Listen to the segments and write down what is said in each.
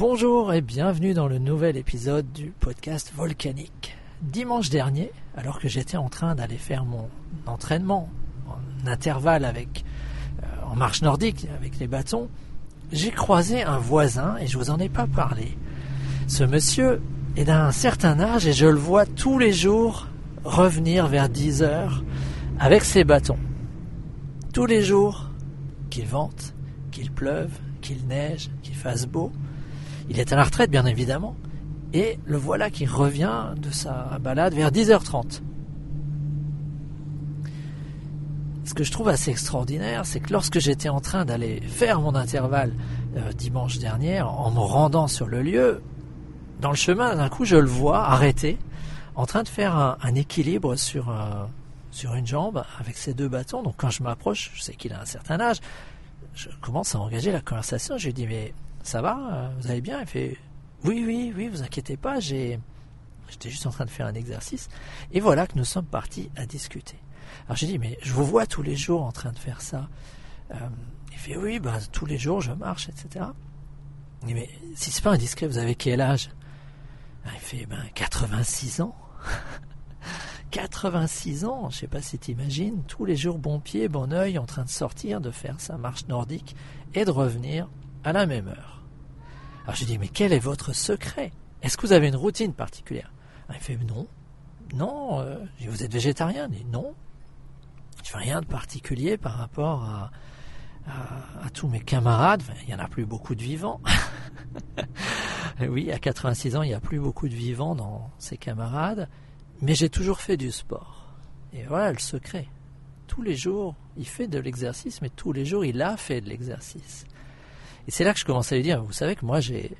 Bonjour et bienvenue dans le nouvel épisode du podcast Volcanique. Dimanche dernier, alors que j'étais en train d'aller faire mon entraînement en intervalle avec euh, en marche nordique avec les bâtons, j'ai croisé un voisin et je vous en ai pas parlé. Ce monsieur est d'un certain âge et je le vois tous les jours revenir vers 10 heures avec ses bâtons. Tous les jours, qu'il vente, qu'il pleuve, qu'il neige, qu'il fasse beau. Il est à la retraite, bien évidemment. Et le voilà qui revient de sa balade vers 10h30. Ce que je trouve assez extraordinaire, c'est que lorsque j'étais en train d'aller faire mon intervalle euh, dimanche dernier, en me rendant sur le lieu, dans le chemin, d'un coup, je le vois arrêté, en train de faire un, équilibre sur, euh, sur une jambe avec ses deux bâtons. Donc quand je m'approche, je sais qu'il a un certain âge, je commence à engager la conversation. Je lui dis mais ça va, euh, vous allez bien? Il fait oui oui oui, vous inquiétez pas, j'ai j'étais juste en train de faire un exercice. Et voilà que nous sommes partis à discuter. Alors j'ai dit, mais je vous vois tous les jours en train de faire ça. Euh, il fait, oui, bah, tous les jours je marche, etc. Il mais si c'est pas indiscret, vous avez quel âge? Ah, Il fait, ben, 86 ans. 86 ans, je sais pas si tu imagines, tous les jours bon pied, bon oeil, en train de sortir, de faire sa marche nordique et de revenir à la même heure. Alors je dis, mais quel est votre secret? Est-ce que vous avez une routine particulière? Ah, Il fait, non. Non, euh, vous êtes végétarien? Il dit, non. Je fais rien de particulier par rapport à, à, tous mes camarades. il n'y en a plus beaucoup de vivants. oui, à 86 ans, il n'y a plus beaucoup de vivants dans ses camarades. Mais j'ai toujours fait du sport. Et voilà le secret. Tous les jours, il fait de l'exercice, mais tous les jours, il a fait de l'exercice. Et c'est là que je commence à lui dire, vous savez que moi, j'ai,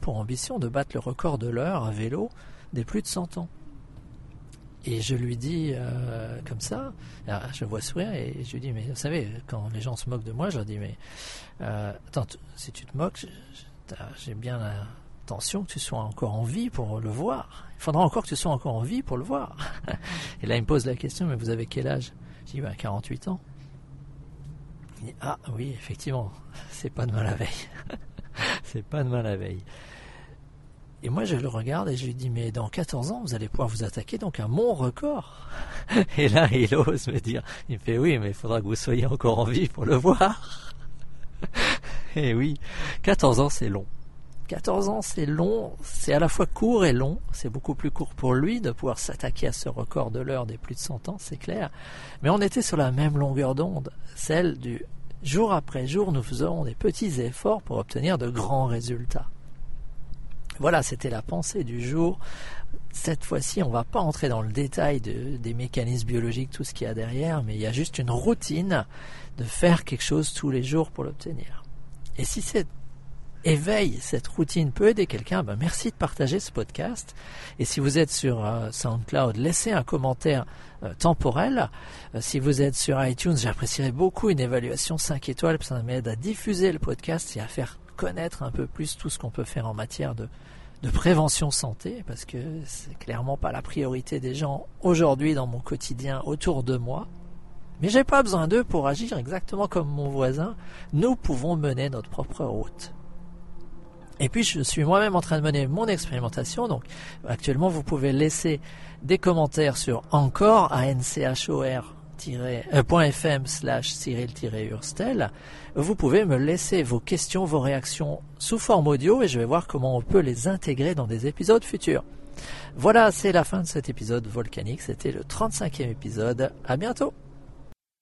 pour ambition de battre le record de l'heure à vélo des plus de 100 ans. Et je lui dis euh, comme ça, je vois sourire et je lui dis, mais vous savez, quand les gens se moquent de moi, je leur dis, mais euh, attends, si tu te moques, j'ai bien l'intention que tu sois encore en vie pour le voir. Il faudra encore que tu sois encore en vie pour le voir. et là, il me pose la question, mais vous avez quel âge? Je dis, ben, 48 ans. Ah oui, effectivement, c'est pas demain la veille. c'est pas demain la veille. Et moi, je le regarde et je lui dis, mais dans 14 ans, vous allez pouvoir vous attaquer donc à mon record. Et là, il ose me dire, il me fait, oui, mais il faudra que vous soyez encore en vie pour le voir. Et oui, 14 ans, c'est long. 14 ans, c'est long, c'est à la fois court et long. C'est beaucoup plus court pour lui de pouvoir s'attaquer à ce record de l'heure des plus de 100 ans, c'est clair. Mais on était sur la même longueur d'onde, celle du jour après jour, nous faisons des petits efforts pour obtenir de grands résultats. Voilà, c'était la pensée du jour. Cette fois-ci, on ne va pas entrer dans le détail des mécanismes biologiques, tout ce qu'il y a derrière, mais il y a juste une routine de faire quelque chose tous les jours pour l'obtenir. Et si cet éveil, cette routine peut aider quelqu'un, ben merci de partager ce podcast. Et si vous êtes sur euh, SoundCloud, laissez un commentaire euh, temporel. Euh, si vous êtes sur iTunes, j'apprécierais beaucoup une évaluation 5 étoiles, parce que ça m'aide à diffuser le podcast et à faire connaître un peu plus tout ce qu'on peut faire en matière de, de prévention santé, parce que c'est clairement pas la priorité des gens aujourd'hui dans mon quotidien autour de moi. Mais j'ai pas besoin d'eux pour agir exactement comme mon voisin. Nous pouvons mener notre propre route. Et puis je suis moi-même en train de mener mon expérimentation. Donc actuellement vous pouvez laisser des commentaires sur encore à nchor .fm slash Cyril-Hurstel, vous pouvez me laisser vos questions, vos réactions sous forme audio et je vais voir comment on peut les intégrer dans des épisodes futurs. Voilà, c'est la fin de cet épisode volcanique. C'était le 35e épisode. À bientôt!